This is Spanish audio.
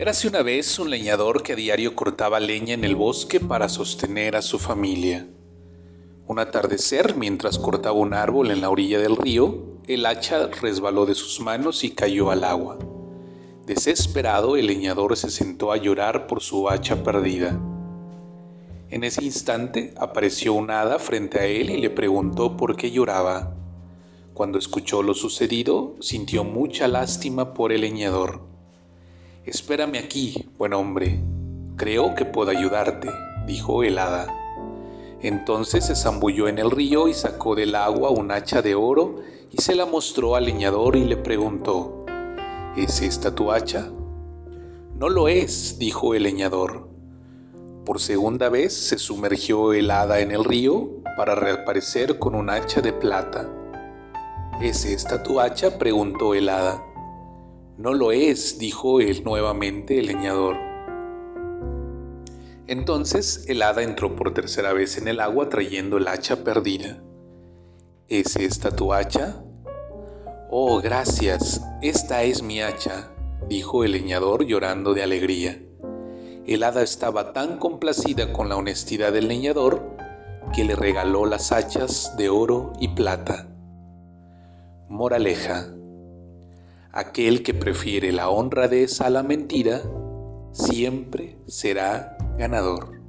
Érase una vez un leñador que a diario cortaba leña en el bosque para sostener a su familia. Un atardecer, mientras cortaba un árbol en la orilla del río, el hacha resbaló de sus manos y cayó al agua. Desesperado, el leñador se sentó a llorar por su hacha perdida. En ese instante apareció un hada frente a él y le preguntó por qué lloraba. Cuando escuchó lo sucedido, sintió mucha lástima por el leñador. Espérame aquí, buen hombre. Creo que puedo ayudarte, dijo el hada. Entonces se zambulló en el río y sacó del agua un hacha de oro y se la mostró al leñador y le preguntó, ¿Es esta tu hacha? No lo es, dijo el leñador. Por segunda vez se sumergió el hada en el río para reaparecer con un hacha de plata. ¿Es esta tu hacha? preguntó el hada. No lo es, dijo él nuevamente el leñador. Entonces el hada entró por tercera vez en el agua trayendo el hacha perdida. ¿Es esta tu hacha? Oh, gracias, esta es mi hacha, dijo el leñador llorando de alegría. El hada estaba tan complacida con la honestidad del leñador que le regaló las hachas de oro y plata. Moraleja Aquel que prefiere la honradez a la mentira, siempre será ganador.